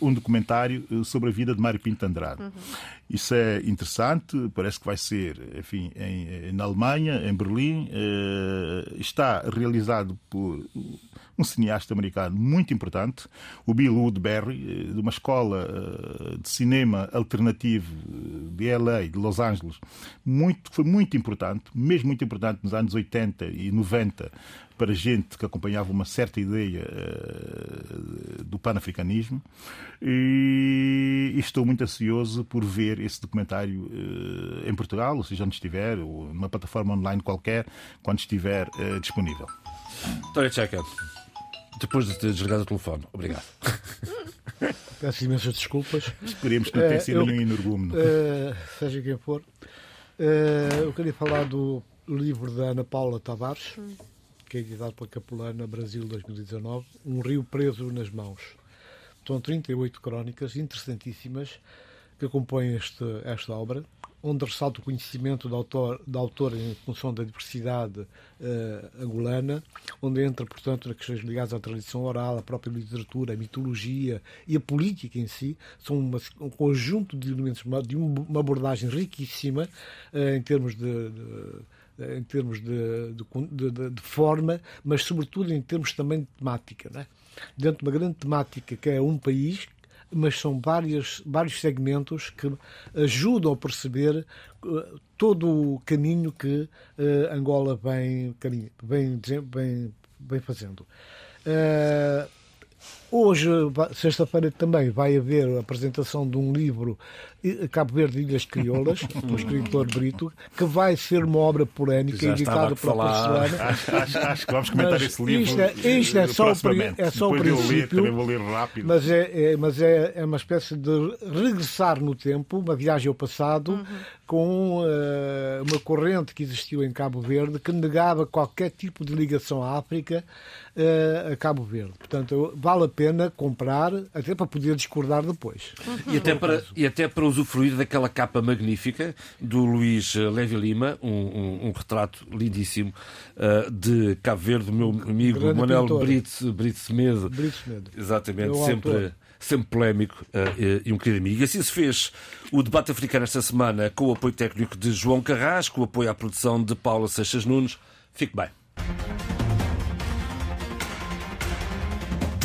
um documentário sobre a vida de Mário Pinto Andrade. Uhum. Isso é interessante, parece que vai ser, enfim, em, na Alemanha, em Berlim. Eh, está realizado por um cineasta americano muito importante, o Bill Woodbury, eh, de uma escola eh, de cinema alternativo de LA, de Los Angeles, muito, foi muito importante, mesmo muito importante nos anos 80 e 90 para gente que acompanhava uma certa ideia do panafricanismo e, estou muito ansioso por ver esse documentário em Portugal, ou seja, onde estiver, ou numa plataforma online qualquer, quando estiver disponível. Tória Checa, depois de ter desligado o telefone, obrigado. Peço imensas desculpas. Esperemos que não tenha sido nenhum energúmeno. seja quem for. eu queria falar do livro da Ana Paula Tavares, que é editado pela Capulana Brasil 2019, Um Rio Preso nas Mãos. São 38 crónicas interessantíssimas que compõem este, esta obra, onde ressalta o conhecimento do autor, da autora em função da diversidade uh, angolana, onde entra, portanto, nas questões ligadas à tradição oral, à própria literatura, à mitologia e à política em si. São uma, um conjunto de elementos de uma abordagem riquíssima uh, em termos de, de eh, em termos de, de, de, de, forma, mas sobretudo em termos também de temática. Né? Dentro de uma grande temática que é um país, mas são vários, vários segmentos que ajudam a perceber uh, todo o caminho que uh, Angola vem, vem, vem, vem fazendo. Uh, Hoje, sexta-feira, também vai haver a apresentação de um livro Cabo Verde Ilhas Crioulas, do escritor Brito, que vai ser uma obra polémica editada pela Porcelana. Acho, acho, acho, que vamos comentar mas esse livro. Isto é, isto é só, o, é só o princípio. Ler, vou ler rápido. Mas, é, é, mas é, é uma espécie de regressar no tempo, uma viagem ao passado, uhum. com uh, uma corrente que existiu em Cabo Verde que negava qualquer tipo de ligação à África a Cabo Verde. Portanto, vale a pena comprar, até para poder discordar depois. Uhum. E, até para, e até para usufruir daquela capa magnífica do Luís Levi Lima, um, um, um retrato lindíssimo uh, de Cabo Verde, meu amigo Manuel Brito, Brito Semedo. Brito Semedo. Exatamente, sempre sempre polémico uh, e um querido amigo. E assim se fez o debate africano esta semana com o apoio técnico de João Carrasco, o apoio à produção de Paula Seixas Nunes. Fique bem.